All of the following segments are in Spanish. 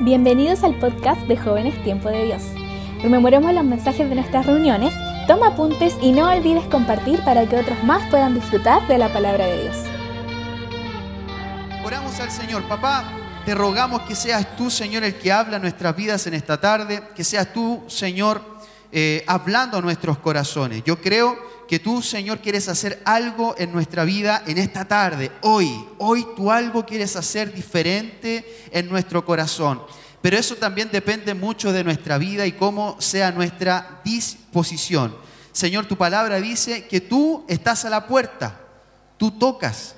Bienvenidos al podcast de Jóvenes Tiempo de Dios. Rememoremos los mensajes de nuestras reuniones, toma apuntes y no olvides compartir para que otros más puedan disfrutar de la palabra de Dios. Oramos al Señor. Papá, te rogamos que seas tú, Señor, el que habla nuestras vidas en esta tarde, que seas tú, Señor, eh, hablando a nuestros corazones. Yo creo que tú, Señor, quieres hacer algo en nuestra vida en esta tarde, hoy. Hoy tú algo quieres hacer diferente en nuestro corazón. Pero eso también depende mucho de nuestra vida y cómo sea nuestra disposición. Señor, tu palabra dice que tú estás a la puerta, tú tocas,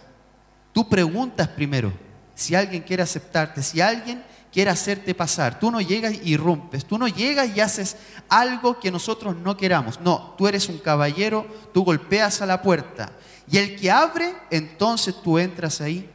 tú preguntas primero si alguien quiere aceptarte, si alguien quiere hacerte pasar. Tú no llegas y irrumpes, tú no llegas y haces algo que nosotros no queramos. No, tú eres un caballero, tú golpeas a la puerta. Y el que abre, entonces tú entras ahí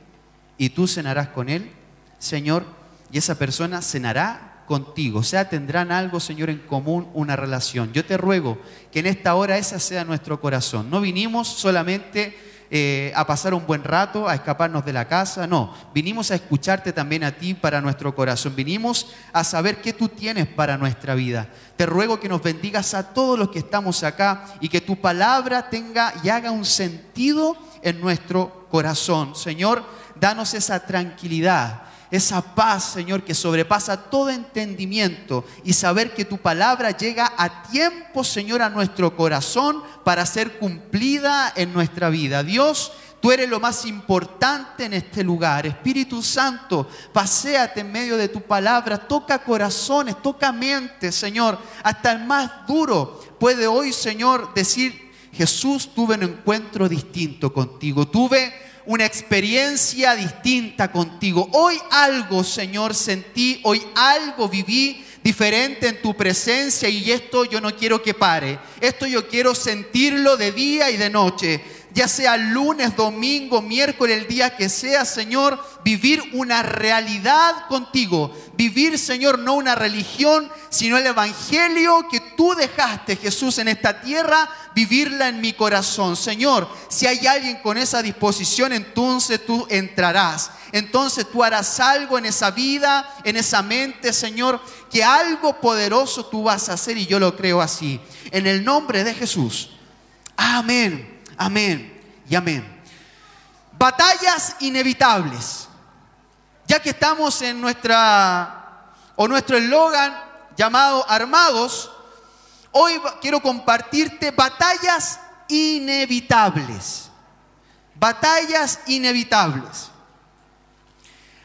y tú cenarás con él, Señor, y esa persona cenará contigo. O sea, tendrán algo, Señor, en común, una relación. Yo te ruego que en esta hora esa sea nuestro corazón. No vinimos solamente eh, a pasar un buen rato, a escaparnos de la casa. No, vinimos a escucharte también a ti para nuestro corazón. Vinimos a saber qué tú tienes para nuestra vida. Te ruego que nos bendigas a todos los que estamos acá y que tu palabra tenga y haga un sentido en nuestro corazón. Señor, danos esa tranquilidad esa paz, Señor, que sobrepasa todo entendimiento y saber que tu palabra llega a tiempo, Señor, a nuestro corazón para ser cumplida en nuestra vida. Dios, tú eres lo más importante en este lugar. Espíritu Santo, paséate en medio de tu palabra, toca corazones, toca mentes, Señor. Hasta el más duro puede hoy, Señor, decir, Jesús, tuve un encuentro distinto contigo. Tuve una experiencia distinta contigo. Hoy algo, Señor, sentí, hoy algo viví diferente en tu presencia y esto yo no quiero que pare. Esto yo quiero sentirlo de día y de noche ya sea lunes, domingo, miércoles, el día que sea, Señor, vivir una realidad contigo. Vivir, Señor, no una religión, sino el Evangelio que tú dejaste, Jesús, en esta tierra, vivirla en mi corazón. Señor, si hay alguien con esa disposición, entonces tú entrarás. Entonces tú harás algo en esa vida, en esa mente, Señor, que algo poderoso tú vas a hacer y yo lo creo así. En el nombre de Jesús. Amén. Amén y amén. Batallas inevitables. Ya que estamos en nuestra o nuestro eslogan llamado Armados, hoy quiero compartirte batallas inevitables. Batallas inevitables.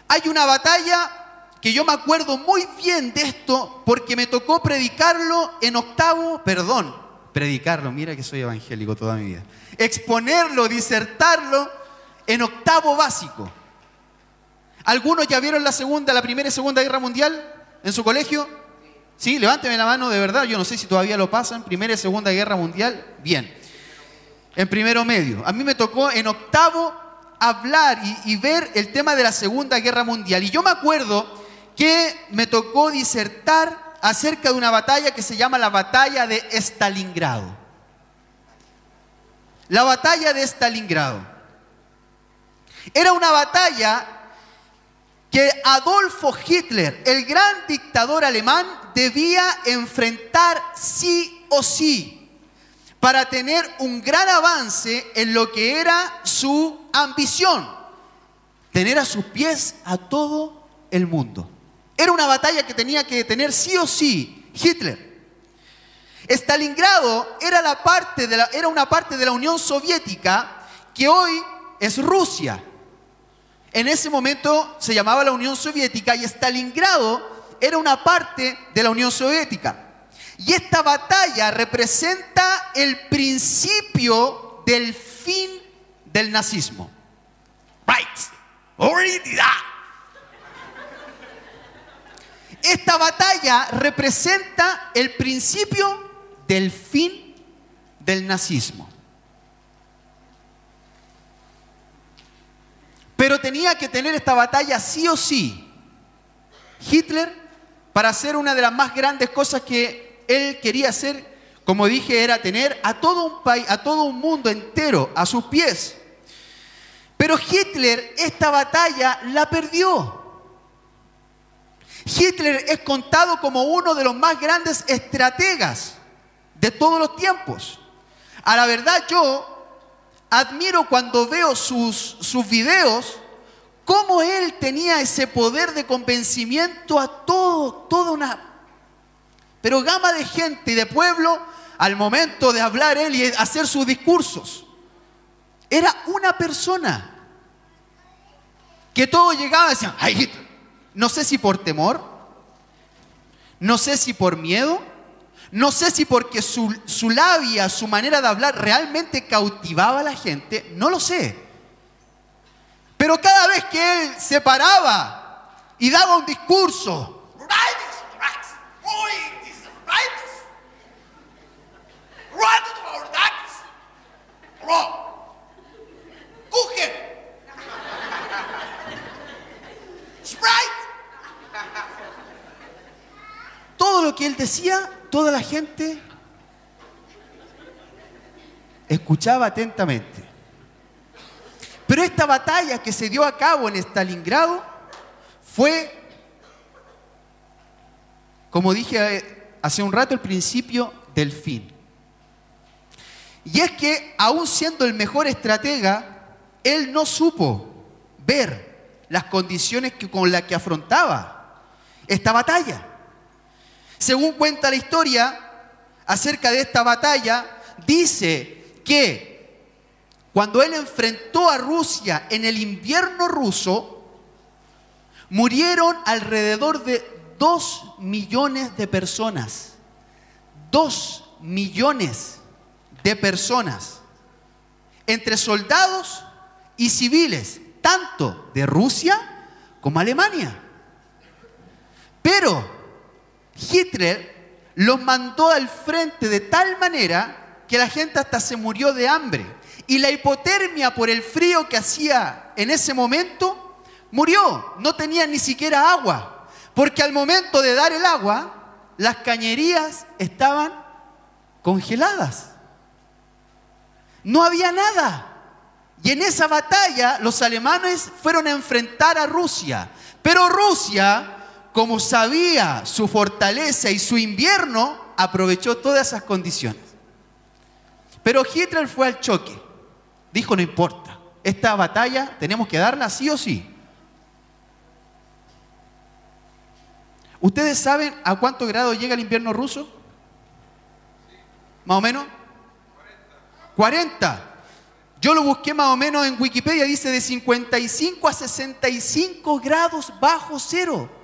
Hay una batalla que yo me acuerdo muy bien de esto porque me tocó predicarlo en octavo, perdón, predicarlo, mira que soy evangélico toda mi vida exponerlo, disertarlo en octavo básico. ¿Algunos ya vieron la segunda, la primera y segunda guerra mundial en su colegio? Sí, levánteme la mano de verdad, yo no sé si todavía lo pasan, primera y segunda guerra mundial, bien. En primero medio. A mí me tocó en octavo hablar y, y ver el tema de la segunda guerra mundial. Y yo me acuerdo que me tocó disertar acerca de una batalla que se llama la batalla de Stalingrado la batalla de Stalingrado. Era una batalla que Adolfo Hitler, el gran dictador alemán, debía enfrentar sí o sí para tener un gran avance en lo que era su ambición, tener a sus pies a todo el mundo. Era una batalla que tenía que tener sí o sí Hitler. Stalingrado era, la parte de la, era una parte de la Unión Soviética que hoy es Rusia. En ese momento se llamaba la Unión Soviética y Stalingrado era una parte de la Unión Soviética. Y esta batalla representa el principio del fin del nazismo. Right. Esta batalla representa el principio del fin del nazismo. Pero tenía que tener esta batalla sí o sí. Hitler, para hacer una de las más grandes cosas que él quería hacer, como dije, era tener a todo un país, a todo un mundo entero a sus pies. Pero Hitler esta batalla la perdió. Hitler es contado como uno de los más grandes estrategas de todos los tiempos. A la verdad yo admiro cuando veo sus, sus videos, cómo él tenía ese poder de convencimiento a todo, toda una, pero gama de gente y de pueblo al momento de hablar él y hacer sus discursos. Era una persona que todo llegaba y decían, ay no sé si por temor, no sé si por miedo, no sé si porque su, su, labia, su manera de hablar realmente cautivaba a la gente, no lo sé. Pero cada vez que él se paraba y daba un discurso, Todo lo que él decía toda la gente escuchaba atentamente. Pero esta batalla que se dio a cabo en Stalingrado fue, como dije hace un rato, el principio del fin. Y es que, aún siendo el mejor estratega, él no supo ver las condiciones que, con las que afrontaba esta batalla. Según cuenta la historia acerca de esta batalla, dice que cuando él enfrentó a Rusia en el invierno ruso, murieron alrededor de dos millones de personas. Dos millones de personas. Entre soldados y civiles, tanto de Rusia como Alemania. Pero Hitler los mandó al frente de tal manera que la gente hasta se murió de hambre. Y la hipotermia por el frío que hacía en ese momento, murió. No tenía ni siquiera agua. Porque al momento de dar el agua, las cañerías estaban congeladas. No había nada. Y en esa batalla los alemanes fueron a enfrentar a Rusia. Pero Rusia como sabía su fortaleza y su invierno, aprovechó todas esas condiciones. Pero Hitler fue al choque. Dijo, no importa, esta batalla tenemos que darla sí o sí. ¿Ustedes saben a cuánto grado llega el invierno ruso? ¿Más o menos? 40. Yo lo busqué más o menos en Wikipedia, dice de 55 a 65 grados bajo cero.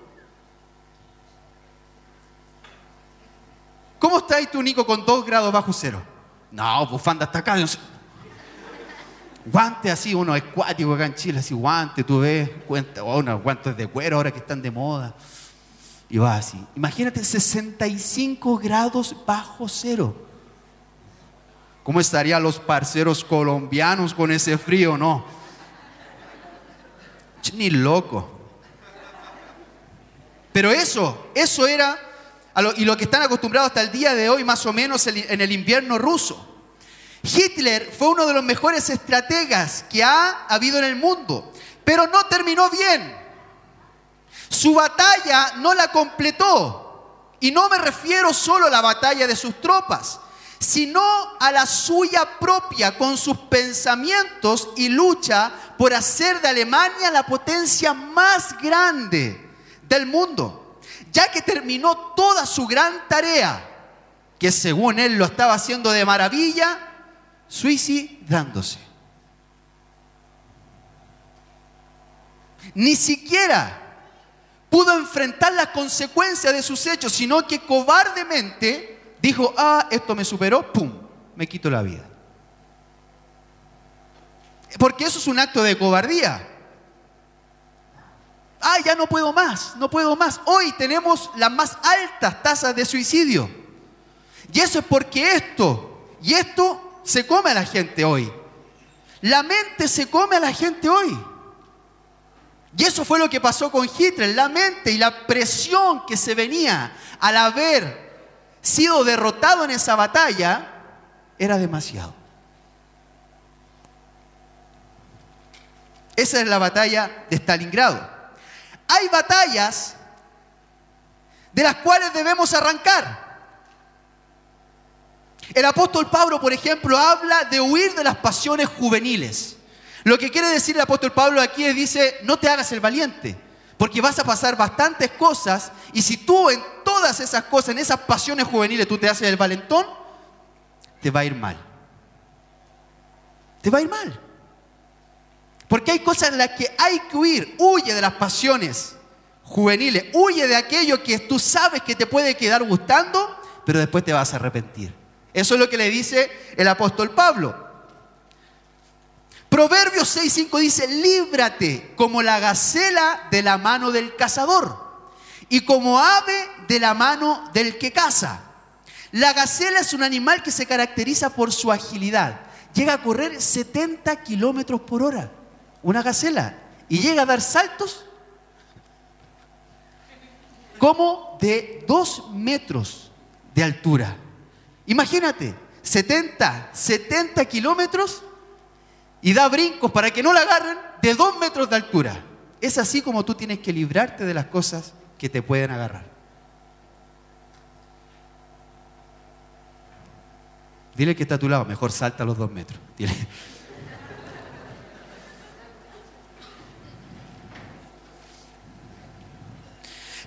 ¿Cómo estáis tú, Nico, con dos grados bajo cero? No, bufanda hasta acá. Guante así, uno escuático acá en Chile, así guante, tú ves, cuenta, oh, unos guantes de cuero ahora que están de moda. Y va así. Imagínate 65 grados bajo cero. ¿Cómo estarían los parceros colombianos con ese frío? No. Ni loco. Pero eso, eso era y lo que están acostumbrados hasta el día de hoy, más o menos en el invierno ruso. Hitler fue uno de los mejores estrategas que ha habido en el mundo, pero no terminó bien. Su batalla no la completó. Y no me refiero solo a la batalla de sus tropas, sino a la suya propia con sus pensamientos y lucha por hacer de Alemania la potencia más grande del mundo ya que terminó toda su gran tarea, que según él lo estaba haciendo de maravilla, suicidándose. Ni siquiera pudo enfrentar las consecuencias de sus hechos, sino que cobardemente dijo, ah, esto me superó, ¡pum!, me quito la vida. Porque eso es un acto de cobardía ah, ya no puedo más, no puedo más. Hoy tenemos las más altas tasas de suicidio. Y eso es porque esto, y esto se come a la gente hoy. La mente se come a la gente hoy. Y eso fue lo que pasó con Hitler. La mente y la presión que se venía al haber sido derrotado en esa batalla era demasiado. Esa es la batalla de Stalingrado. Hay batallas de las cuales debemos arrancar. El apóstol Pablo, por ejemplo, habla de huir de las pasiones juveniles. Lo que quiere decir el apóstol Pablo aquí es, dice, no te hagas el valiente, porque vas a pasar bastantes cosas y si tú en todas esas cosas, en esas pasiones juveniles, tú te haces el valentón, te va a ir mal. Te va a ir mal. Porque hay cosas en las que hay que huir. Huye de las pasiones juveniles. Huye de aquello que tú sabes que te puede quedar gustando, pero después te vas a arrepentir. Eso es lo que le dice el apóstol Pablo. Proverbios 6.5 dice, líbrate como la gacela de la mano del cazador y como ave de la mano del que caza. La gacela es un animal que se caracteriza por su agilidad. Llega a correr 70 kilómetros por hora. Una gacela. Y llega a dar saltos como de 2 metros de altura. Imagínate, 70, 70 kilómetros y da brincos para que no la agarren de dos metros de altura. Es así como tú tienes que librarte de las cosas que te pueden agarrar. Dile que está a tu lado, mejor salta los dos metros. Dile.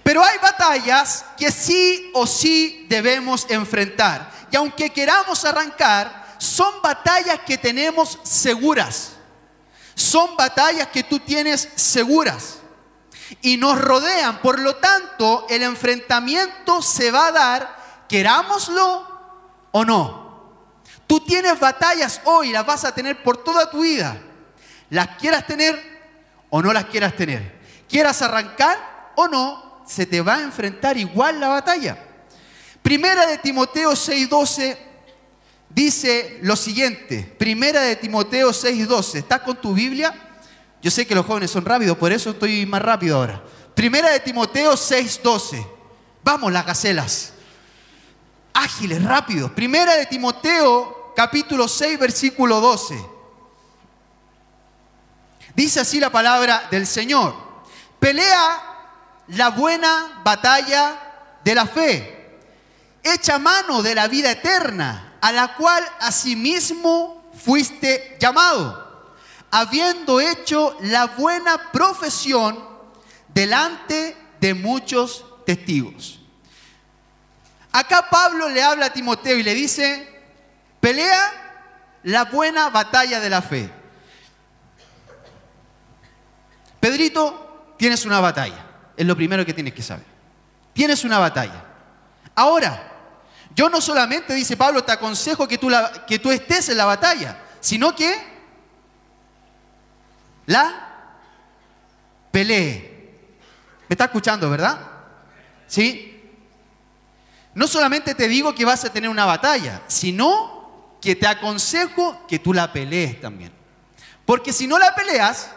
Pero hay batallas que sí o sí debemos enfrentar. Y aunque queramos arrancar, son batallas que tenemos seguras. Son batallas que tú tienes seguras. Y nos rodean. Por lo tanto, el enfrentamiento se va a dar, querámoslo o no. Tú tienes batallas hoy, las vas a tener por toda tu vida. Las quieras tener o no las quieras tener. Quieras arrancar o no, se te va a enfrentar igual la batalla. Primera de Timoteo 6:12 dice lo siguiente. Primera de Timoteo 6:12. ¿Estás con tu Biblia? Yo sé que los jóvenes son rápidos, por eso estoy más rápido ahora. Primera de Timoteo 6:12. Vamos, las gacelas. Ágiles, rápidos. Primera de Timoteo capítulo 6, versículo 12. Dice así la palabra del Señor. Pelea la buena batalla de la fe echa mano de la vida eterna, a la cual asimismo fuiste llamado, habiendo hecho la buena profesión delante de muchos testigos. Acá Pablo le habla a Timoteo y le dice, pelea la buena batalla de la fe. Pedrito, tienes una batalla. Es lo primero que tienes que saber. Tienes una batalla. Ahora, yo no solamente, dice Pablo, te aconsejo que tú, que tú estés en la batalla, sino que la pelee. ¿Me está escuchando, verdad? ¿Sí? No solamente te digo que vas a tener una batalla, sino que te aconsejo que tú la pelees también. Porque si no la peleas,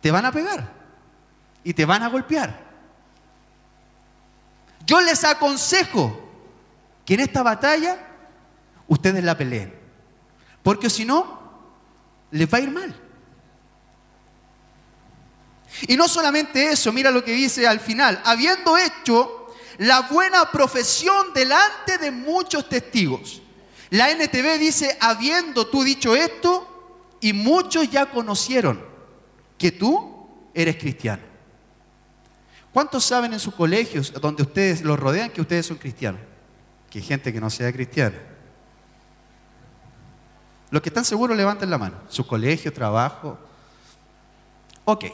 te van a pegar y te van a golpear. Yo les aconsejo que en esta batalla ustedes la peleen. Porque si no, les va a ir mal. Y no solamente eso, mira lo que dice al final, habiendo hecho la buena profesión delante de muchos testigos. La NTV dice, habiendo tú dicho esto, y muchos ya conocieron que tú eres cristiano. ¿Cuántos saben en sus colegios, donde ustedes los rodean, que ustedes son cristianos? Que hay gente que no sea cristiana. Los que están seguros levanten la mano. Su colegio, trabajo. Ok.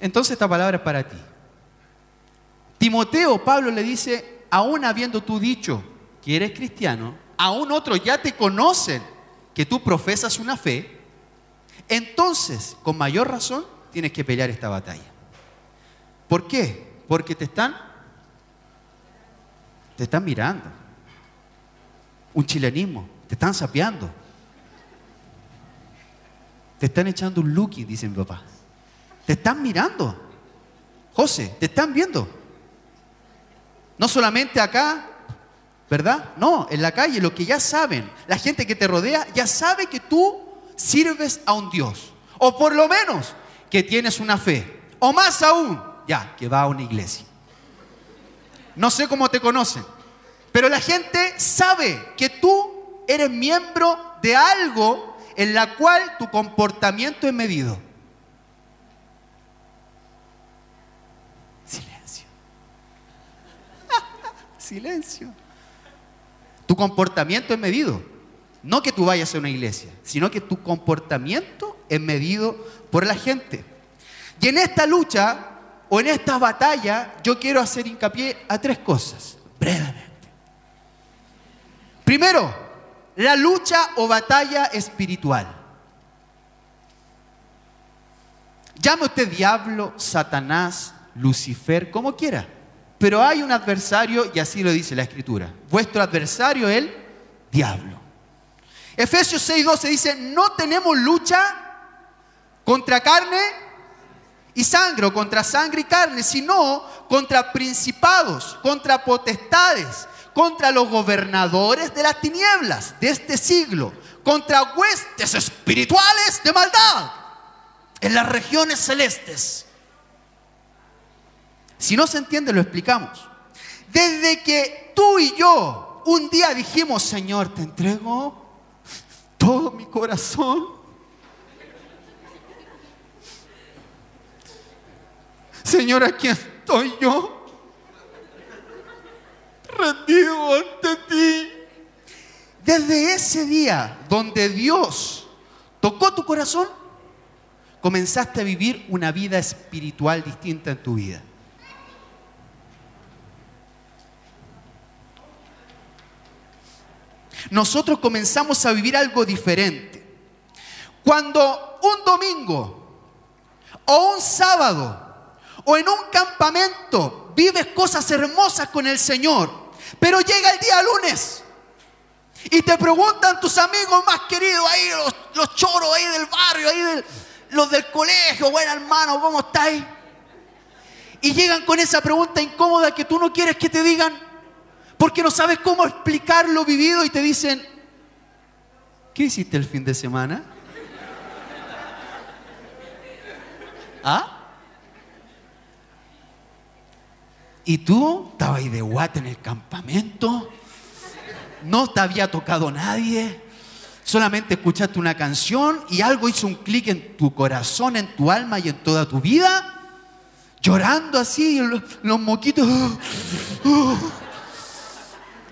Entonces esta palabra es para ti. Timoteo, Pablo le dice, aún habiendo tú dicho que eres cristiano, aún otros ya te conocen que tú profesas una fe, entonces, con mayor razón, tienes que pelear esta batalla. ¿Por qué? Porque te están, te están mirando. Un chilenismo, te están sapeando. Te están echando un lookie, dice mi papá. Te están mirando. José, te están viendo. No solamente acá, ¿verdad? No, en la calle, lo que ya saben, la gente que te rodea ya sabe que tú sirves a un Dios. O por lo menos que tienes una fe. O más aún, Ya, que va a una iglesia. No sé cómo te conocen, pero la gente sabe que tú eres miembro de algo en la cual tu comportamiento es medido. Silencio. Silencio. Tu comportamiento es medido. No que tú vayas a una iglesia, sino que tu comportamiento es medido por la gente. Y en esta lucha o en esta batalla yo quiero hacer hincapié a tres cosas, brevemente. Primero, la lucha o batalla espiritual. Llame usted diablo, Satanás, Lucifer, como quiera. Pero hay un adversario y así lo dice la escritura. Vuestro adversario el diablo. Efesios 6:12 dice, no tenemos lucha contra carne y sangre o contra sangre y carne, sino contra principados, contra potestades, contra los gobernadores de las tinieblas de este siglo, contra huestes espirituales de maldad en las regiones celestes. Si no se entiende, lo explicamos. Desde que tú y yo un día dijimos, Señor, te entrego todo mi corazón. Señor, aquí estoy yo, rendido ante ti. Desde ese día donde Dios tocó tu corazón, comenzaste a vivir una vida espiritual distinta en tu vida. nosotros comenzamos a vivir algo diferente. Cuando un domingo o un sábado o en un campamento vives cosas hermosas con el Señor, pero llega el día lunes y te preguntan tus amigos más queridos ahí, los, choros ahí del barrio, ahí los del colegio, bueno hermano, ¿cómo estáis? Y llegan con esa pregunta incómoda que tú no quieres que te digan, porque no sabes cómo explicar lo vivido y te dicen, ¿qué hiciste el fin de semana? ¿Ah? Y tú estabas ahí de guata en el campamento, no te había tocado nadie, solamente escuchaste una canción y algo hizo un clic en tu corazón, en tu alma y en toda tu vida, llorando así, los, moquitos.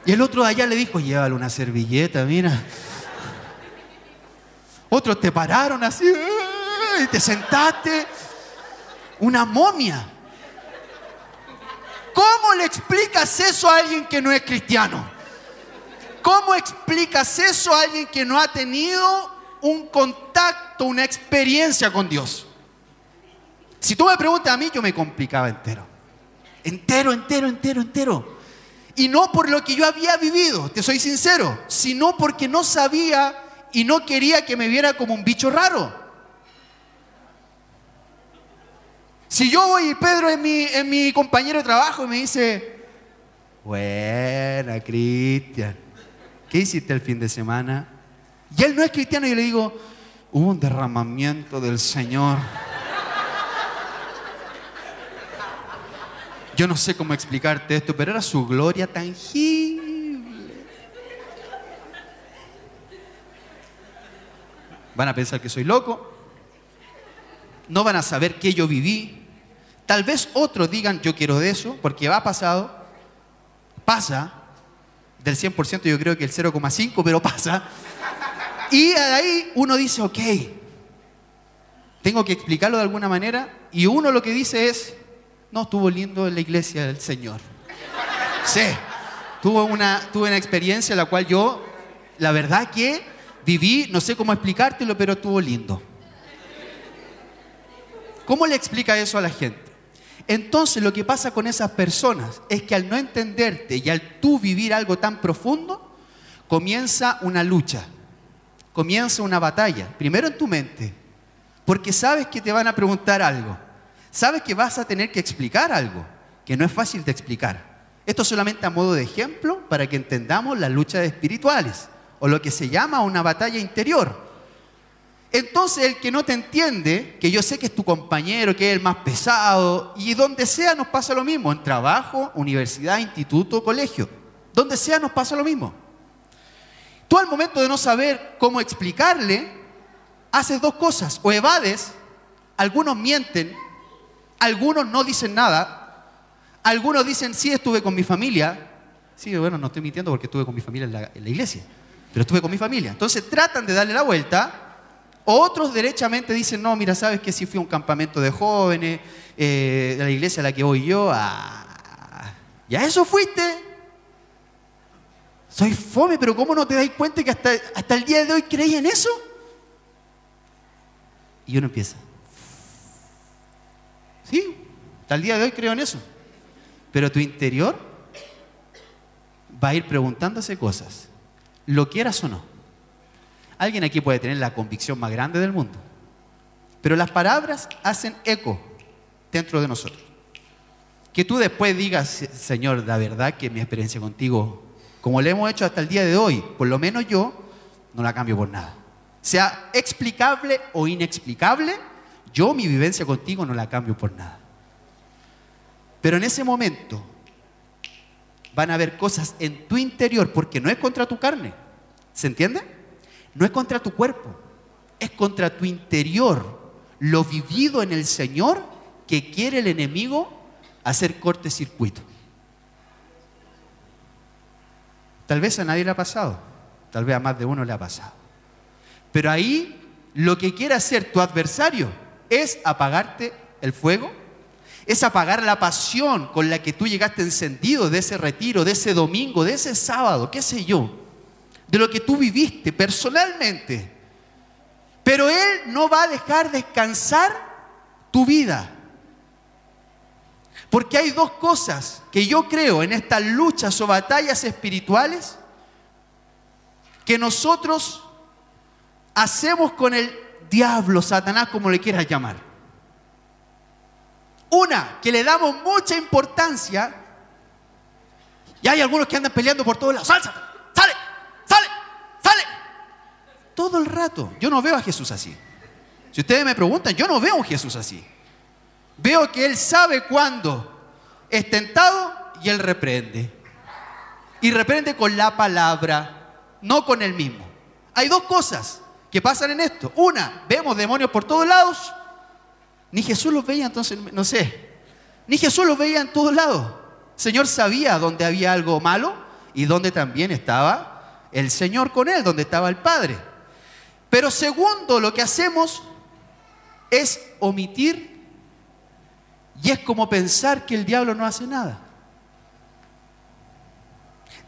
Y el otro de allá le dijo, llévale una servilleta, mira. Otros te pararon así y te sentaste. Una momia. ¿Cómo le explicas eso a alguien que no es cristiano? ¿Cómo explicas eso a alguien que no ha tenido un contacto, una experiencia con Dios? Si tú me preguntas a mí, yo me complicaba entero. Entero, entero, entero, entero. Y no por lo que yo había vivido, te soy sincero, sino porque no sabía y no quería que me viera como un bicho raro. Si yo voy y Pedro es mi, es mi compañero de trabajo y me dice, buena Cristian, ¿qué hiciste el fin de semana? Y él no es cristiano y yo le digo, hubo un derramamiento del Señor. Yo no sé cómo explicarte esto, pero era su gloria tangible. Van a pensar que soy loco. No van a saber qué yo viví. Tal vez otros digan, yo quiero de eso, porque va pasado. Pasa. Del 100% yo creo que el 0,5, pero pasa. Y ahí uno dice, ok, tengo que explicarlo de alguna manera. Y uno lo que dice es, no, estuvo lindo en la iglesia del Señor. Sí, tuve una, tuve una experiencia en la cual yo, la verdad que viví, no sé cómo explicártelo, pero estuvo lindo. ¿Cómo le explica eso a la gente? Entonces lo que pasa con esas personas es que al no entenderte y al tú vivir algo tan profundo, comienza una lucha, comienza una batalla, primero en tu mente, porque sabes que te van a preguntar algo sabes que vas a tener que explicar algo que no es fácil de explicar. Esto solamente a modo de ejemplo para que entendamos las luchas espirituales o lo que se llama una batalla interior. Entonces el que no te entiende, que yo sé que es tu compañero, que es el más pesado, y donde sea nos pasa lo mismo, en trabajo, universidad, instituto, colegio, donde sea nos pasa lo mismo. Tú al momento de no saber cómo explicarle, haces dos cosas, o evades, algunos mienten, algunos no dicen nada, algunos dicen, sí estuve con mi familia, sí, bueno, no estoy mintiendo porque estuve con mi familia en la, iglesia, pero estuve con mi familia. Entonces tratan de darle la vuelta otros derechamente dicen, no, mira, sabes que si fui a un campamento de jóvenes, eh, de la iglesia a la que voy yo, ah, ¿ya eso fuiste? Soy fome, pero ¿cómo no te das cuenta que hasta, hasta el día de hoy creí en eso? Y uno empieza. Sí, hasta el día de hoy creo en eso. Pero tu interior va a ir preguntándose cosas, lo quieras o no. Alguien aquí puede tener la convicción más grande del mundo. Pero las palabras hacen eco dentro de nosotros. Que tú después digas, Señor, la verdad que mi experiencia contigo, como le hemos hecho hasta el día de hoy, por lo menos yo, no la cambio por nada. Sea explicable o inexplicable, yo mi vivencia contigo no la cambio por nada. Pero en ese momento van a haber cosas en tu interior, porque no es contra tu carne. ¿Se entiende? No es contra tu cuerpo, es contra tu interior, lo vivido en el Señor que quiere el enemigo hacer corte-circuito. Tal vez a nadie le ha pasado, tal vez a más de uno le ha pasado. Pero ahí lo que quiere hacer tu adversario es apagarte el fuego, es apagar la pasión con la que tú llegaste encendido de ese retiro, de ese domingo, de ese sábado, qué sé yo de lo que tú viviste personalmente. Pero Él no va a dejar descansar tu vida. Porque hay dos cosas que yo creo en estas luchas o batallas espirituales que nosotros hacemos con el diablo, Satanás, como le quieras llamar. Una, que le damos mucha importancia y hay algunos que andan peleando por todos lados. ¡Sale! Todo el rato. Yo no veo a Jesús así. Si ustedes me preguntan, yo no veo a Jesús así. Veo que Él sabe cuándo es tentado y Él reprende. Y reprende con la palabra, no con Él mismo. Hay dos cosas que pasan en esto. Una, vemos demonios por todos lados. Ni Jesús los veía, entonces, no sé. Ni Jesús los veía en todos lados. El Señor sabía dónde había algo malo y dónde también estaba el Señor con Él, donde estaba el Padre. Pero segundo, lo que hacemos es omitir y es como pensar que el diablo no hace nada.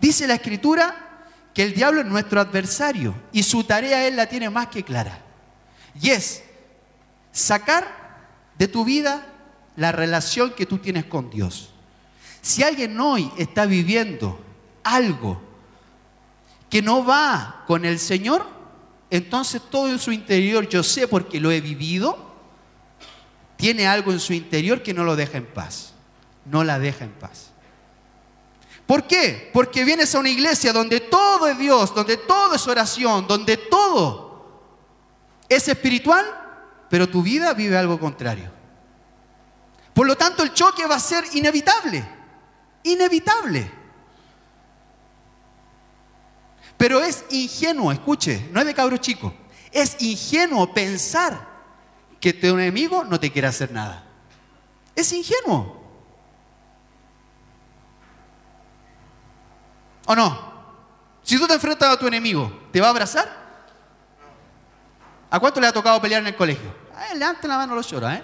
Dice la escritura que el diablo es nuestro adversario y su tarea él la tiene más que clara. Y es sacar de tu vida la relación que tú tienes con Dios. Si alguien hoy está viviendo algo que no va con el Señor, entonces todo en su interior, yo sé porque lo he vivido, tiene algo en su interior que no lo deja en paz. No la deja en paz. ¿Por qué? Porque vienes a una iglesia donde todo es Dios, donde todo es oración, donde todo es espiritual, pero tu vida vive algo contrario. Por lo tanto, el choque va a ser inevitable. Inevitable. Pero es ingenuo, escuche, no es de cabro chico. Es ingenuo pensar que tu enemigo no te quiere hacer nada. Es ingenuo. ¿O no? Si tú te enfrentas a tu enemigo, ¿te va a abrazar? ¿A cuánto le ha tocado pelear en el colegio? A él, levanta la mano, lo llora, ¿eh?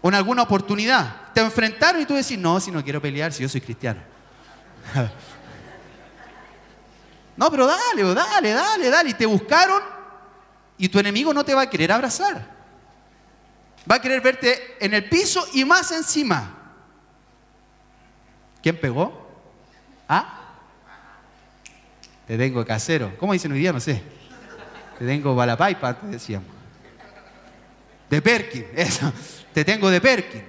O en alguna oportunidad. Te enfrentaron y tú decís, no, si no quiero pelear, si yo soy cristiano. No, pero dale, dale, dale, dale. Y te buscaron y tu enemigo no te va a querer abrazar. Va a querer verte en el piso y más encima. ¿Quién pegó? ¿Ah? Te tengo casero. ¿Cómo dicen hoy día? No sé. Te tengo balapaipa, te decíamos. De Perkin, eso. Te tengo de Perkin.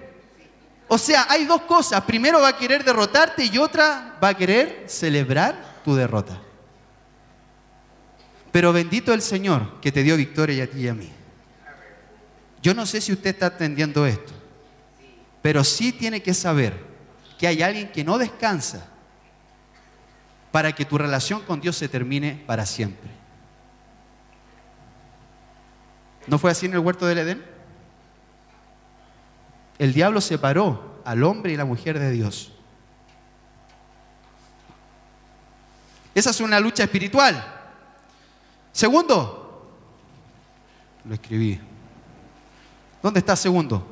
O sea, hay dos cosas. Primero va a querer derrotarte y otra va a querer celebrar tu derrota. Pero bendito el Señor que te dio victoria a ti y a mí. Yo no sé si usted está atendiendo esto, pero sí tiene que saber que hay alguien que no descansa para que tu relación con Dios se termine para siempre. ¿No fue así en el huerto del Edén? El diablo separó al hombre y la mujer de Dios. Esa es una lucha espiritual. Segundo, lo escribí. ¿Dónde está segundo?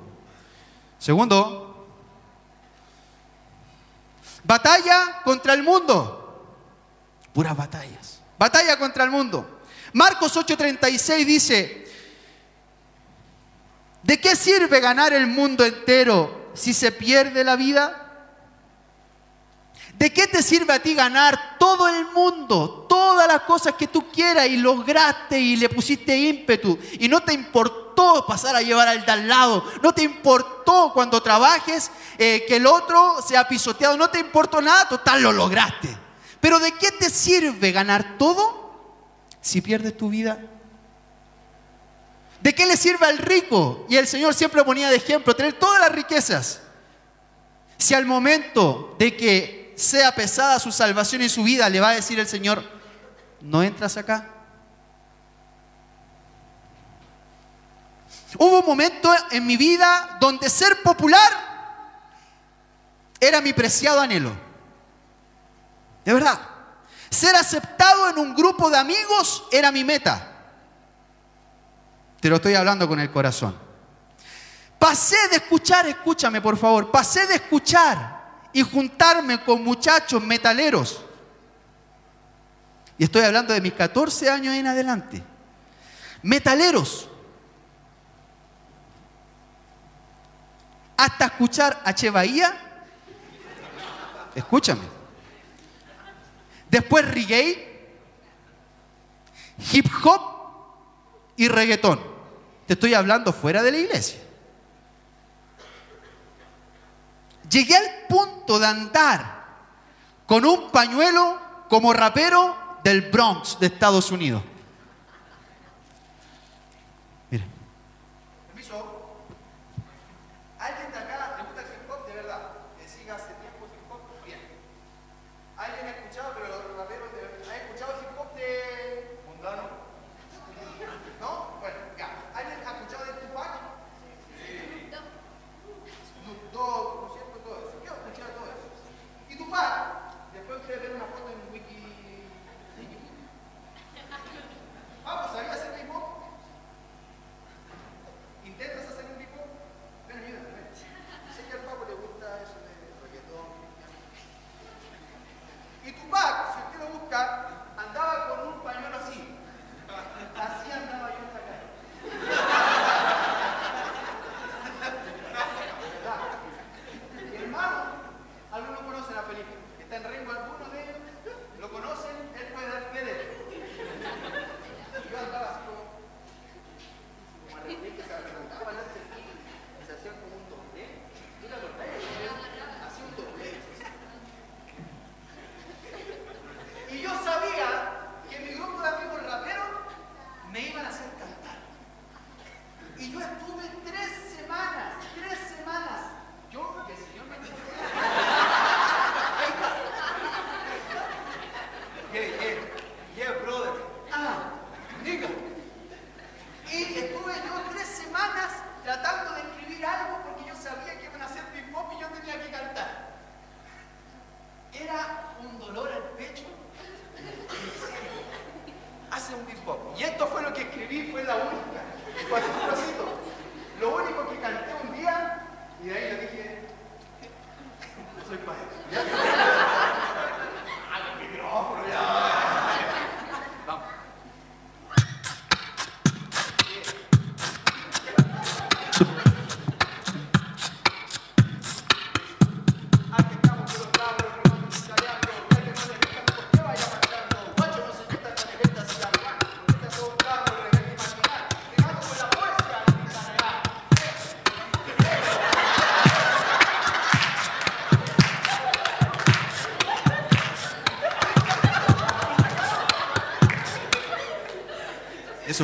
Segundo, batalla contra el mundo. Puras batallas. Batalla contra el mundo. Marcos 8:36 dice, ¿de qué sirve ganar el mundo entero si se pierde la vida? ¿De qué te sirve a ti ganar todo el mundo, todas las cosas que tú quieras y lograste y le pusiste ímpetu y no te importó pasar a llevar al de al lado, no te importó cuando trabajes eh, que el otro sea pisoteado, no te importó nada, total lo lograste. Pero ¿de qué te sirve ganar todo si pierdes tu vida? ¿De qué le sirve al rico? Y el Señor siempre ponía de ejemplo, tener todas las riquezas. Si al momento de que sea pesada su salvación y su vida, le va a decir el Señor, no entras acá. Hubo un momento en mi vida donde ser popular era mi preciado anhelo. De verdad. Ser aceptado en un grupo de amigos era mi meta. Te lo estoy hablando con el corazón. Pasé de escuchar, escúchame por favor, pasé de escuchar y juntarme con muchachos metaleros. Y estoy hablando de mis 14 años en adelante. Metaleros. Hasta escuchar a Che Bahía. Escúchame. Después reggae, hip hop y reggaetón. Te estoy hablando fuera de la iglesia. Llegué al punto de andar con un pañuelo como rapero del Bronx de Estados Unidos.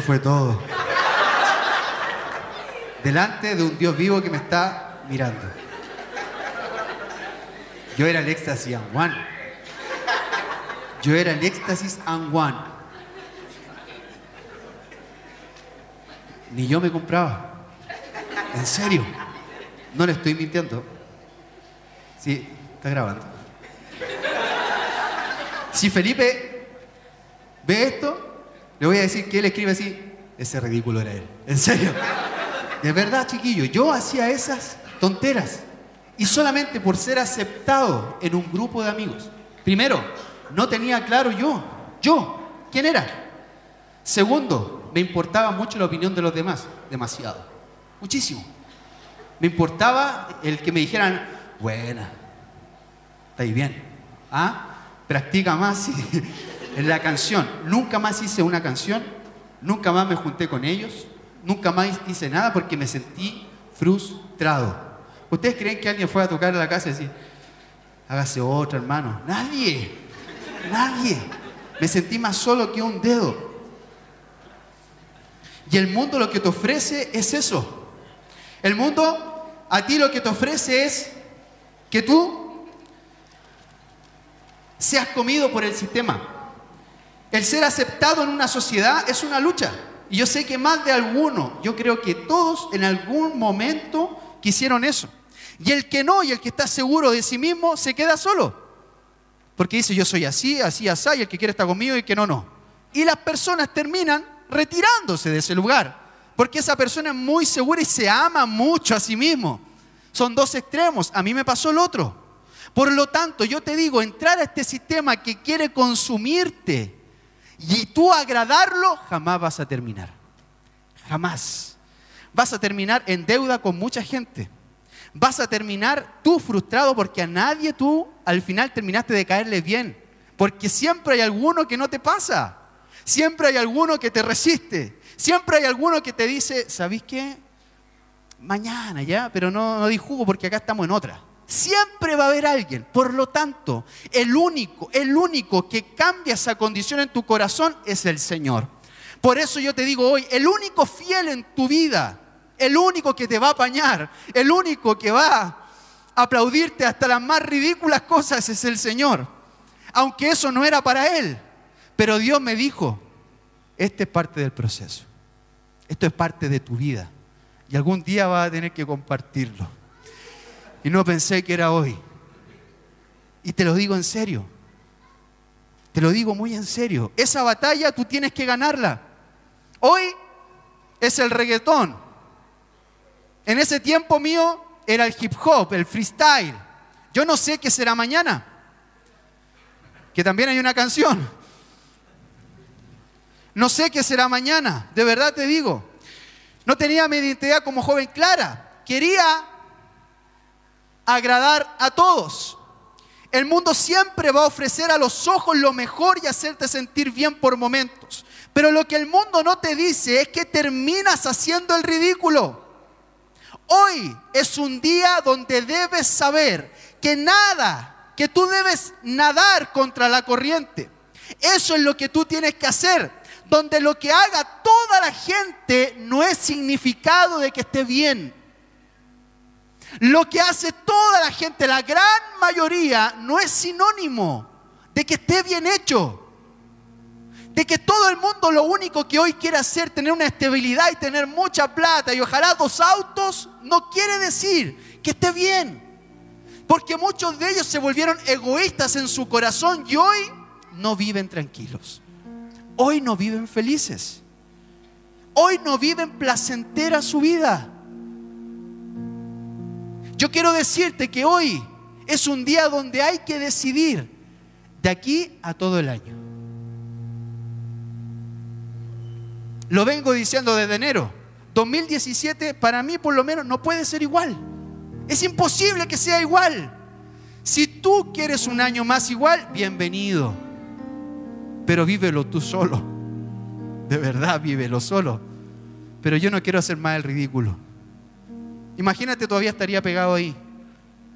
Fue todo. Delante de un Dios vivo que me está mirando. Yo era el éxtasis and one. Yo era el éxtasis and one. Ni yo me compraba. En serio. No le estoy mintiendo. Sí, está grabando. Si Felipe ve esto, le voy a decir que él escribe así. Ese ridículo era él. En serio. De verdad, chiquillo, yo hacía esas tonteras. Y solamente por ser aceptado en un grupo de amigos. Primero, no tenía claro yo. Yo, ¿quién era? Segundo, me importaba mucho la opinión de los demás. Demasiado. Muchísimo. Me importaba el que me dijeran, buena, estáis bien. ¿Ah? Practica más en la canción. Nunca más hice una canción, nunca más me junté con ellos, nunca más hice nada porque me sentí frustrado. ¿Ustedes creen que alguien fue a tocar a la casa y decir, hágase otra, hermano? Nadie, nadie. Me sentí más solo que un dedo. Y el mundo lo que te ofrece es eso. El mundo a ti lo que te ofrece es que tú seas comido por el sistema. El ser aceptado en una sociedad es una lucha. Y yo sé que más de alguno, yo creo que todos en algún momento quisieron eso. Y el que no y el que está seguro de sí mismo se queda solo. Porque dice, yo soy así, así, así, y el que quiere estar conmigo y el que no, no. Y las personas terminan retirándose de ese lugar. Porque esa persona es muy segura y se ama mucho a sí mismo. Son dos extremos. A mí me pasó el otro. Por lo tanto, yo te digo, entrar a este sistema que quiere consumirte y tú agradarlo, jamás vas a terminar. Jamás. Vas a terminar en deuda con mucha gente. Vas a terminar tú frustrado porque a nadie tú al final terminaste de caerle bien. Porque siempre hay alguno que no te pasa. Siempre hay alguno que te resiste. Siempre hay alguno que te dice, ¿sabéis qué? Mañana ya, pero no, no di jugo porque acá estamos en otra. Siempre va a haber alguien. Por lo tanto, el único, el único que cambia esa condición en tu corazón es el Señor. Por eso yo te digo hoy, el único fiel en tu vida, el único que te va a apañar, el único que va a aplaudirte hasta las más ridículas cosas es el Señor. Aunque eso no era para Él. Pero Dios me dijo, este es parte del proceso. Esto es parte de tu vida. Y algún día vas a tener que compartirlo. Y no pensé que era hoy. Y te lo digo en serio. Te lo digo muy en serio. Esa batalla tú tienes que ganarla. Hoy es el reggaetón. En ese tiempo mío era el hip hop, el freestyle. Yo no sé qué será mañana. Que también hay una canción. No sé qué será mañana, de verdad te digo. No tenía mi identidad como joven clara. Quería agradar a todos. El mundo siempre va a ofrecer a los ojos lo mejor y hacerte sentir bien por momentos. Pero lo que el mundo no te dice es que terminas haciendo el ridículo. Hoy es un día donde debes saber que nada, que tú debes nadar contra la corriente. Eso es lo que tú tienes que hacer donde lo que haga toda la gente no es significado de que esté bien. Lo que hace toda la gente, la gran mayoría, no es sinónimo de que esté bien hecho. De que todo el mundo lo único que hoy quiere hacer, tener una estabilidad y tener mucha plata y ojalá dos autos, no quiere decir que esté bien. Porque muchos de ellos se volvieron egoístas en su corazón y hoy no viven tranquilos hoy no viven felices. Hoy no viven placentera su vida. Yo quiero decirte que hoy es un día donde hay que decidir de aquí a todo el año. Lo vengo diciendo desde enero. 2017 para mí por lo menos no puede ser igual. Es imposible que sea igual. Si tú quieres un año más igual, bienvenido pero vívelo tú solo. De verdad, vívelo solo. Pero yo no quiero hacer más el ridículo. Imagínate, todavía estaría pegado ahí,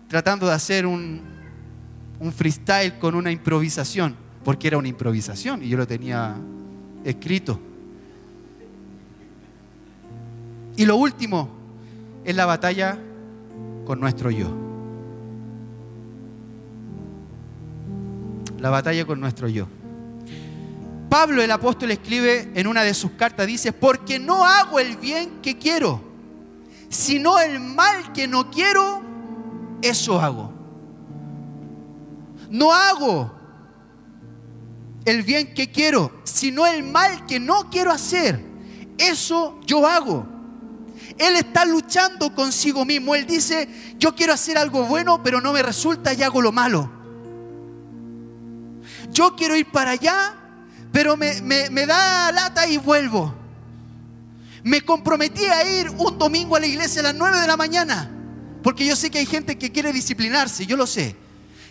tratando de hacer un, un freestyle con una improvisación, porque era una improvisación y yo lo tenía escrito. Y lo último es la batalla con nuestro yo. La batalla con nuestro yo. Pablo el apóstol escribe en una de sus cartas, dice, porque no hago el bien que quiero, sino el mal que no quiero, eso hago. No hago el bien que quiero, sino el mal que no quiero hacer. Eso yo hago. Él está luchando consigo mismo. Él dice, yo quiero hacer algo bueno, pero no me resulta y hago lo malo. Yo quiero ir para allá, pero me, da lata y vuelvo. Me comprometí a ir un domingo a la iglesia a las 9 de la mañana, porque yo sé que hay gente que quiere disciplinarse, yo lo sé.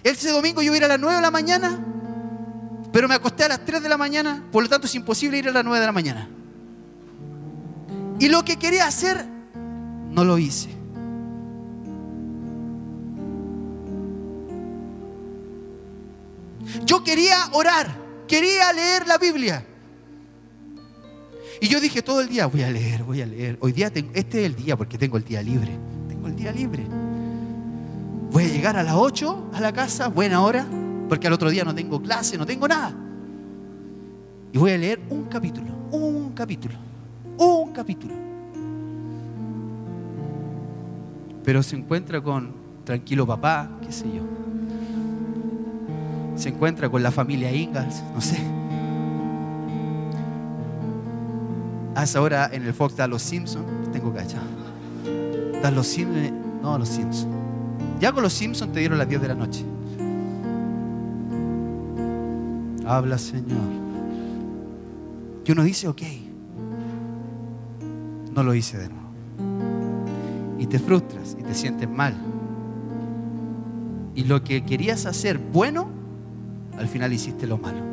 Ese domingo yo iba a ir a las 9 de la mañana, pero me acosté a las 3 de la mañana, por lo tanto es imposible ir a las 9 de la mañana. Y lo que quería hacer, no lo hice. Yo quería orar, quería leer la Biblia. Y yo dije todo el día, voy a leer, voy a leer. Hoy día, tengo, este es el día porque tengo el día libre. Tengo el día libre. Voy a llegar a las 8 a la casa, buena hora, porque al otro día no tengo clase, no tengo nada. Y voy a leer un capítulo, un capítulo un capítulo. Pero se encuentra con tranquilo papá, qué sé yo. Se encuentra con la familia Ingalls, no sé. A esa hora en el Fox da los Simpsons, tengo cachado. Da los Simpsons, no los Simpsons. Ya con los Simpsons te dieron las 10 de la noche. Habla Señor. Y uno dice, ok, no lo hice de nuevo. Y te frustras y te sientes mal. Y lo que querías hacer bueno, al final hiciste lo malo.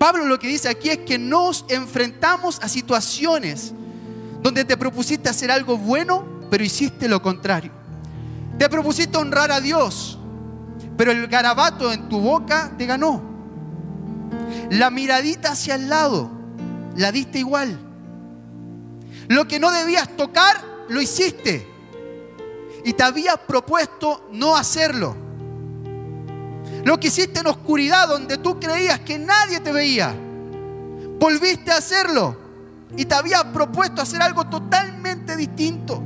Pablo lo que dice aquí es que nos enfrentamos a situaciones donde te propusiste hacer algo bueno, pero hiciste lo contrario. Te propusiste honrar a Dios, pero el garabato en tu boca te ganó. La miradita hacia el lado, la diste igual. Lo que no debías tocar, lo hiciste. Y te habías propuesto no hacerlo. Lo que hiciste en oscuridad, donde tú creías que nadie te veía, volviste a hacerlo. Y te habías propuesto hacer algo totalmente distinto.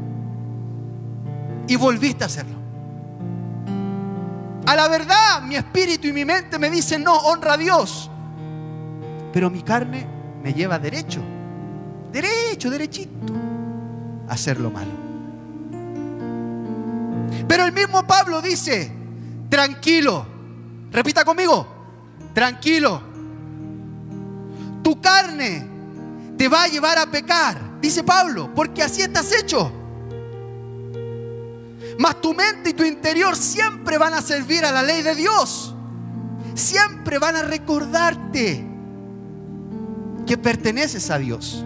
Y volviste a hacerlo. A la verdad, mi espíritu y mi mente me dicen, no, honra a Dios. Pero mi carne me lleva derecho, derecho, derechito, a hacer lo malo. Pero el mismo Pablo dice, tranquilo, repita conmigo, tranquilo. Tu carne te va a llevar a pecar, dice Pablo, porque así estás hecho. Mas tu mente y tu interior siempre van a servir a la ley de Dios. Siempre van a recordarte que perteneces a Dios.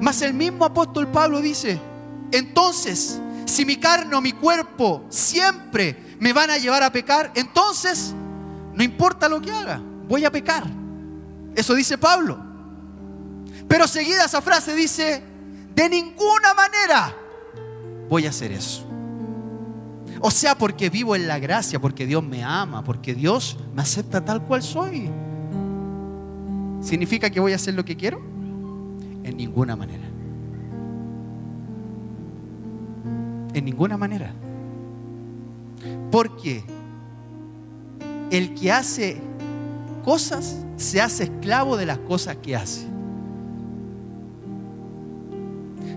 Mas el mismo apóstol Pablo dice, entonces, si mi carne o mi cuerpo siempre me van a llevar a pecar, entonces, no importa lo que haga, voy a pecar. Eso dice Pablo. Pero seguida esa frase dice, de ninguna manera voy a hacer eso. O sea, porque vivo en la gracia, porque Dios me ama, porque Dios me acepta tal cual soy. ¿Significa que voy a hacer lo que quiero? En ninguna manera. En ninguna manera. Porque el que hace cosas se hace esclavo de las cosas que hace.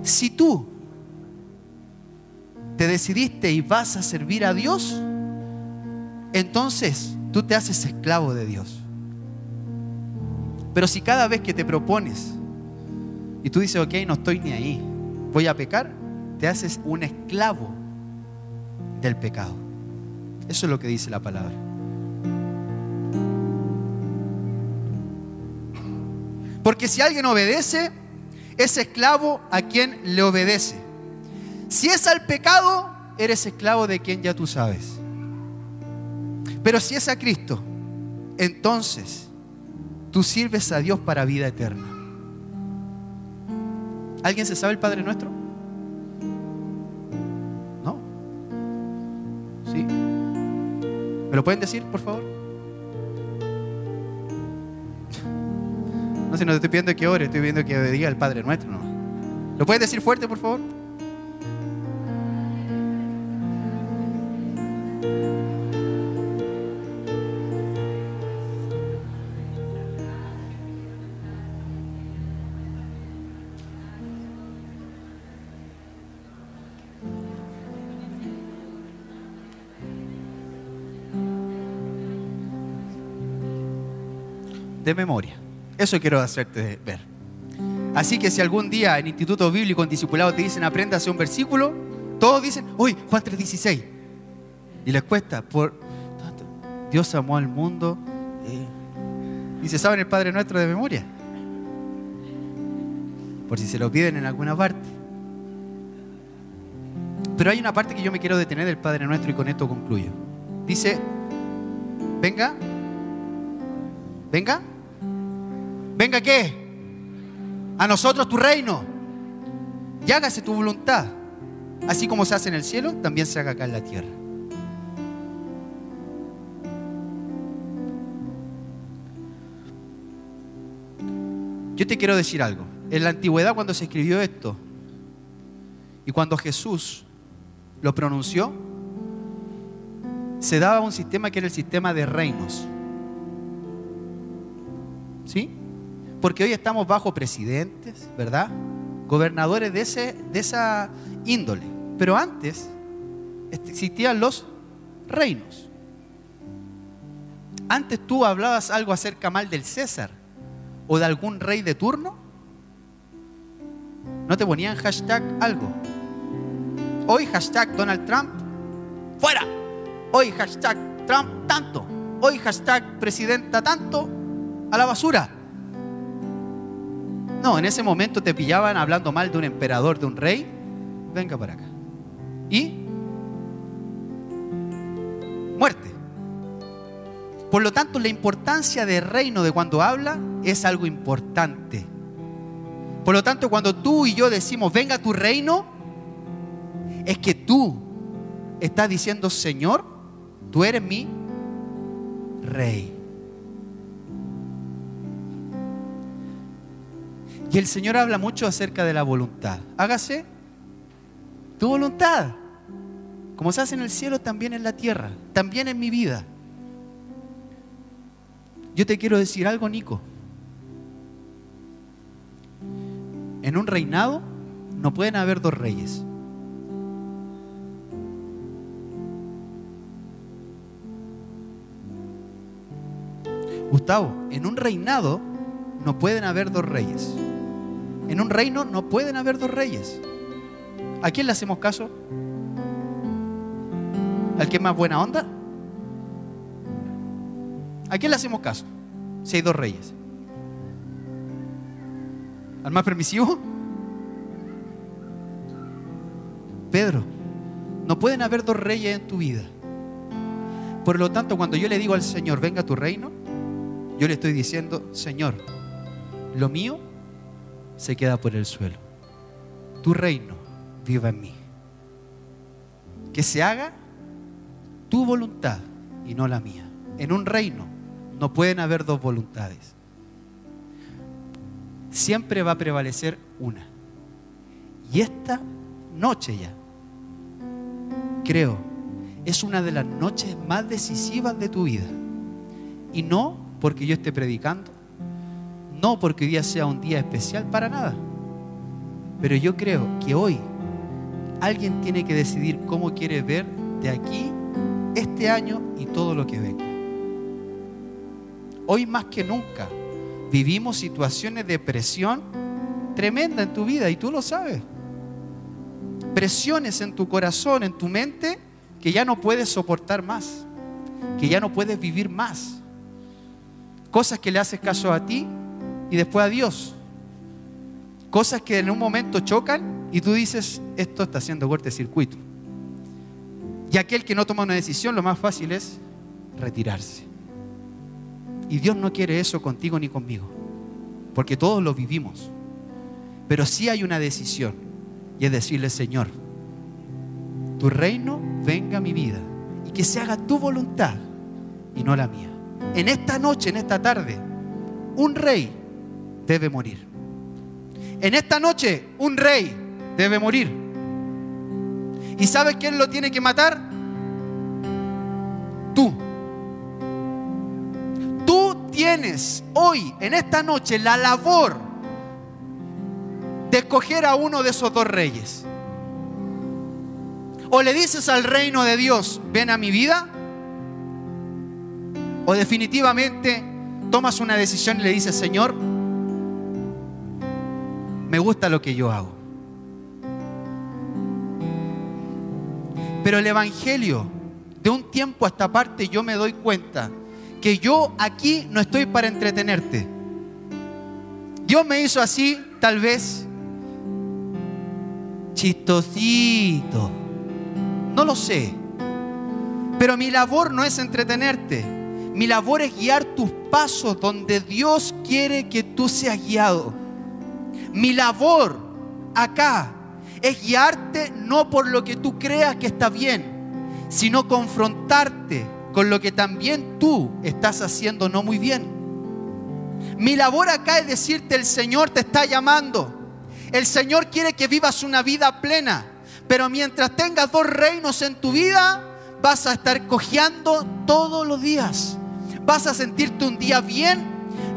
Si tú te decidiste y vas a servir a Dios, entonces tú te haces esclavo de Dios. Pero si cada vez que te propones y tú dices, ok, no estoy ni ahí, voy a pecar, te haces un esclavo del pecado. Eso es lo que dice la palabra. Porque si alguien obedece, es esclavo a quien le obedece. Si es al pecado, eres esclavo de quien ya tú sabes. Pero si es a Cristo, entonces tú sirves a Dios para vida eterna. ¿Alguien se sabe el Padre Nuestro? ¿Me lo pueden decir, por favor? No sé, no te estoy pidiendo que ore, estoy pidiendo que diga el Padre Nuestro. ¿no? ¿Lo pueden decir fuerte, por favor? Memoria. Eso quiero hacerte ver. Así que si algún día en Instituto Bíblico, en Discipulado, te dicen apréndase un versículo, todos dicen, uy, Juan 3:16. Y les cuesta, por Dios amó al mundo. Eh, y se saben el Padre Nuestro de memoria. Por si se lo piden en alguna parte. Pero hay una parte que yo me quiero detener del Padre Nuestro y con esto concluyo. Dice, venga, venga, venga qué? A nosotros tu reino. Y tu voluntad. Así como se hace en el cielo, también se haga acá en la tierra. Yo te quiero decir algo. En la antigüedad cuando se escribió esto y cuando Jesús lo pronunció, se daba un sistema que era el sistema de reinos. ¿Sí? Porque hoy estamos bajo presidentes, ¿verdad? Gobernadores de, ese, de esa índole. Pero antes existían los reinos. Antes tú hablabas algo acerca mal del César o de algún rey de turno. No te ponían hashtag algo. Hoy hashtag Donald Trump, fuera. Hoy hashtag Trump tanto. Hoy hashtag presidenta tanto, a la basura. No, en ese momento te pillaban hablando mal de un emperador, de un rey. Venga para acá. Y muerte. Por lo tanto, la importancia de reino de cuando habla es algo importante. Por lo tanto, cuando tú y yo decimos, venga tu reino, es que tú estás diciendo, Señor, tú eres mi rey. Y el Señor habla mucho acerca de la voluntad. Hágase tu voluntad. Como se hace en el cielo, también en la tierra, también en mi vida. Yo te quiero decir algo, Nico. En un reinado no pueden haber dos reyes. Gustavo, en un reinado no pueden haber dos reyes. En un reino no pueden haber dos reyes. ¿A quién le hacemos caso? ¿Al que más buena onda? ¿A quién le hacemos caso? Si hay dos reyes. ¿Al más permisivo? Pedro, no pueden haber dos reyes en tu vida. Por lo tanto, cuando yo le digo al Señor, venga a tu reino, yo le estoy diciendo, Señor, lo mío se queda por el suelo. Tu reino viva en mí. Que se haga tu voluntad y no la mía. En un reino no pueden haber dos voluntades. Siempre va a prevalecer una. Y esta noche ya, creo, es una de las noches más decisivas de tu vida. Y no porque yo esté predicando, no porque hoy día sea un día especial para nada. Pero yo creo que hoy alguien tiene que decidir cómo quiere ver de aquí, este año y todo lo que venga. Hoy más que nunca vivimos situaciones de presión tremenda en tu vida y tú lo sabes. Presiones en tu corazón, en tu mente, que ya no puedes soportar más, que ya no puedes vivir más. Cosas que le haces caso a ti y después a Dios. Cosas que en un momento chocan y tú dices, esto está haciendo corte-circuito. Y aquel que no toma una decisión, lo más fácil es retirarse. Y Dios no quiere eso contigo ni conmigo, porque todos lo vivimos. Pero sí hay una decisión, y es decirle, Señor, tu reino venga a mi vida y que se haga tu voluntad y no la mía. En esta noche, en esta tarde, un rey debe morir. En esta noche, un rey debe morir. ¿Y sabes quién lo tiene que matar? Tú. Tú tienes hoy, en esta noche, la labor de escoger a uno de esos dos reyes. O le dices al reino de Dios, ven a mi vida. O definitivamente tomas una decisión y le dices, Señor, me gusta lo que yo hago. Pero el Evangelio, de un tiempo a esta parte, yo me doy cuenta que yo aquí no estoy para entretenerte. Dios me hizo así, tal vez, chistosito. No lo sé. Pero mi labor no es entretenerte. Mi labor es guiar tus pasos donde Dios quiere que tú seas guiado. Mi labor acá es guiarte no por lo que tú creas que está bien, sino confrontarte con lo que también tú estás haciendo no muy bien. Mi labor acá es decirte, el Señor te está llamando. El Señor quiere que vivas una vida plena. Pero mientras tengas dos reinos en tu vida, vas a estar cojeando todos los días. Vas a sentirte un día bien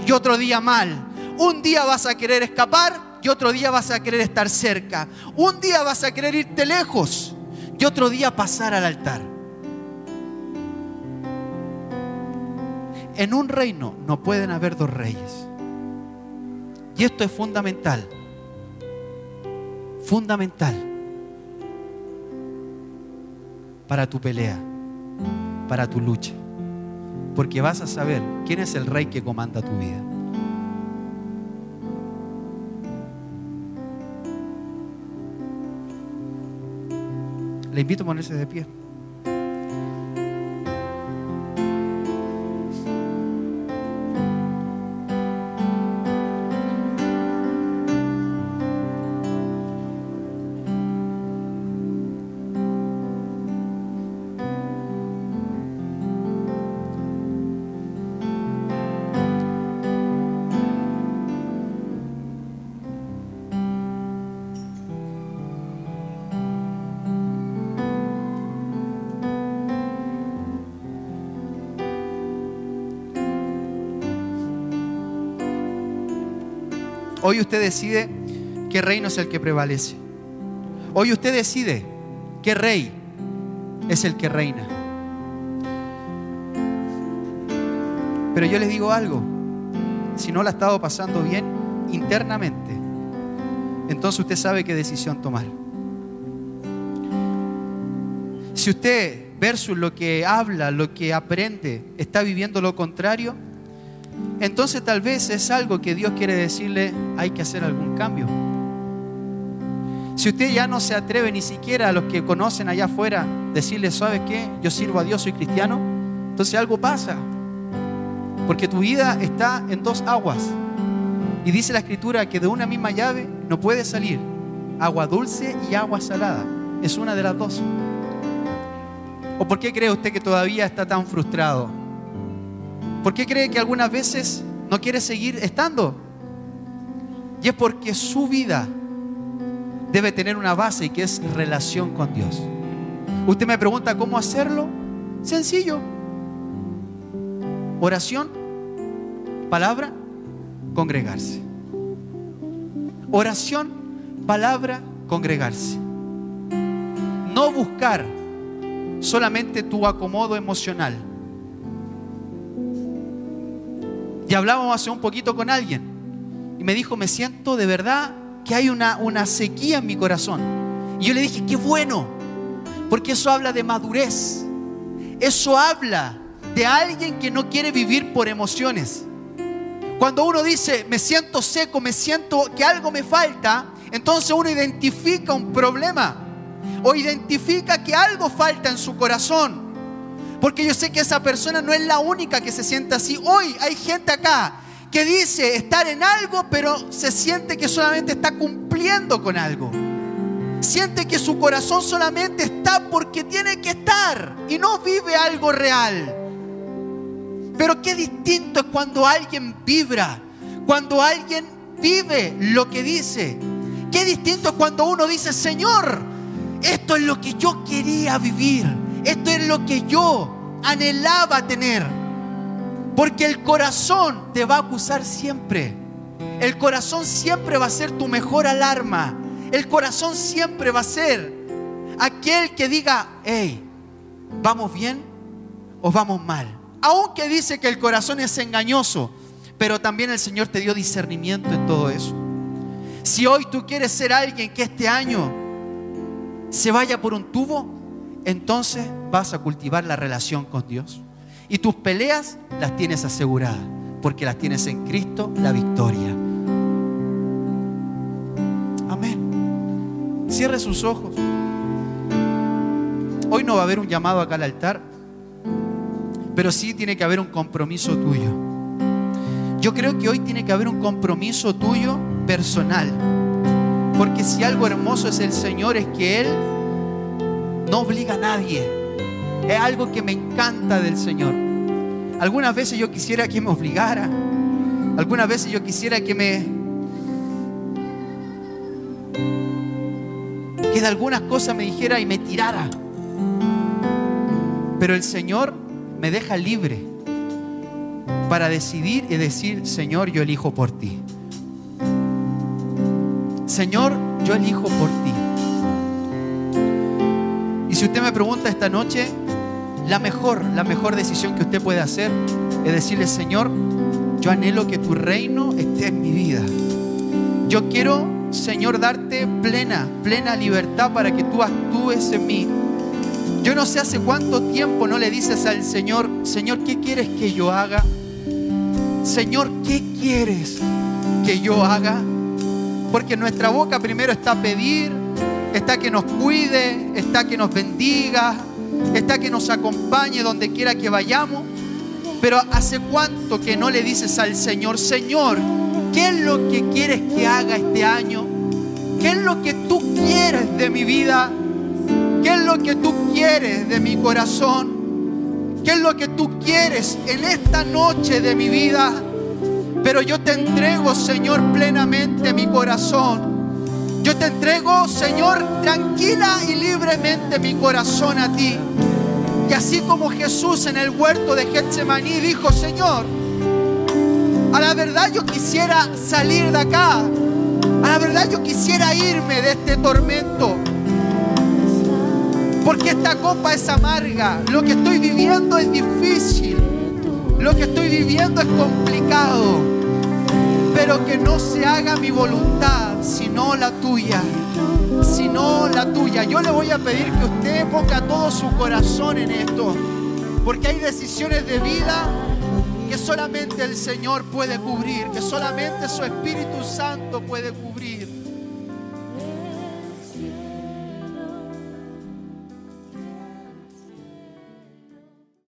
y otro día mal. Un día vas a querer escapar y otro día vas a querer estar cerca. Un día vas a querer irte lejos y otro día pasar al altar. En un reino no pueden haber dos reyes. Y esto es fundamental. Fundamental para tu pelea, para tu lucha. Porque vas a saber quién es el rey que comanda tu vida. Le invito a ponerse de pie. Usted decide qué reino es el que prevalece. Hoy usted decide qué rey es el que reina. Pero yo les digo algo, si no la ha estado pasando bien internamente, entonces usted sabe qué decisión tomar. Si usted versus lo que habla, lo que aprende, está viviendo lo contrario, entonces tal vez es algo que Dios quiere decirle, hay que hacer algún cambio. Si usted ya no se atreve ni siquiera a los que conocen allá afuera decirle, ¿sabe qué? Yo sirvo a Dios, soy cristiano. Entonces algo pasa. Porque tu vida está en dos aguas. Y dice la escritura que de una misma llave no puede salir agua dulce y agua salada. Es una de las dos. ¿O por qué cree usted que todavía está tan frustrado? ¿Por qué cree que algunas veces no quiere seguir estando? Y es porque su vida debe tener una base y que es relación con Dios. Usted me pregunta cómo hacerlo. Sencillo. Oración, palabra, congregarse. Oración, palabra, congregarse. No buscar solamente tu acomodo emocional Y hablábamos hace un poquito con alguien y me dijo, me siento de verdad que hay una, una sequía en mi corazón. Y yo le dije, qué bueno, porque eso habla de madurez. Eso habla de alguien que no quiere vivir por emociones. Cuando uno dice, me siento seco, me siento que algo me falta, entonces uno identifica un problema o identifica que algo falta en su corazón. Porque yo sé que esa persona no es la única que se siente así. Hoy hay gente acá que dice estar en algo, pero se siente que solamente está cumpliendo con algo. Siente que su corazón solamente está porque tiene que estar y no vive algo real. Pero qué distinto es cuando alguien vibra, cuando alguien vive lo que dice. Qué distinto es cuando uno dice, Señor, esto es lo que yo quería vivir, esto es lo que yo anhelaba tener. Porque el corazón te va a acusar siempre. El corazón siempre va a ser tu mejor alarma. El corazón siempre va a ser aquel que diga, hey, ¿vamos bien o vamos mal? Aunque dice que el corazón es engañoso, pero también el Señor te dio discernimiento en todo eso. Si hoy tú quieres ser alguien que este año se vaya por un tubo, entonces vas a cultivar la relación con Dios. Y tus peleas las tienes aseguradas, porque las tienes en Cristo la victoria. Amén. Cierre sus ojos. Hoy no va a haber un llamado acá al altar, pero sí tiene que haber un compromiso tuyo. Yo creo que hoy tiene que haber un compromiso tuyo personal. Porque si algo hermoso es el Señor, es que Él no obliga a nadie. Es algo que me encanta del Señor. Algunas veces yo quisiera que me obligara. Algunas veces yo quisiera que me... Que de algunas cosas me dijera y me tirara. Pero el Señor me deja libre para decidir y decir, Señor, yo elijo por ti. Señor, yo elijo por ti. Si usted me pregunta esta noche, la mejor, la mejor decisión que usted puede hacer es decirle, Señor, yo anhelo que tu reino esté en mi vida. Yo quiero, Señor, darte plena, plena libertad para que tú actúes en mí. Yo no sé hace cuánto tiempo no le dices al Señor, Señor, ¿qué quieres que yo haga? Señor, ¿qué quieres que yo haga? Porque nuestra boca primero está pedir, está que nos cuide, está que nos bendiga, está que nos acompañe donde quiera que vayamos. Pero ¿hace cuánto que no le dices al Señor, Señor, ¿qué es lo que quieres que haga este año? ¿Qué es lo que tú quieres de mi vida? ¿Qué es lo que tú quieres de mi corazón? ¿Qué es lo que tú quieres en esta noche de mi vida? Pero yo te entrego, Señor, plenamente mi corazón. Yo te entrego, Señor, tranquila y libremente mi corazón a ti. Y así como Jesús en el huerto de Getsemaní dijo, Señor, a la verdad yo quisiera salir de acá. A la verdad yo quisiera irme de este tormento. Porque esta copa es amarga. Lo que estoy viviendo es difícil. Lo que estoy viviendo es complicado. Pero que no se haga mi voluntad, sino la tuya. Sino la tuya. Yo le voy a pedir que usted ponga todo su corazón en esto. Porque hay decisiones de vida que solamente el Señor puede cubrir. Que solamente su Espíritu Santo puede cubrir.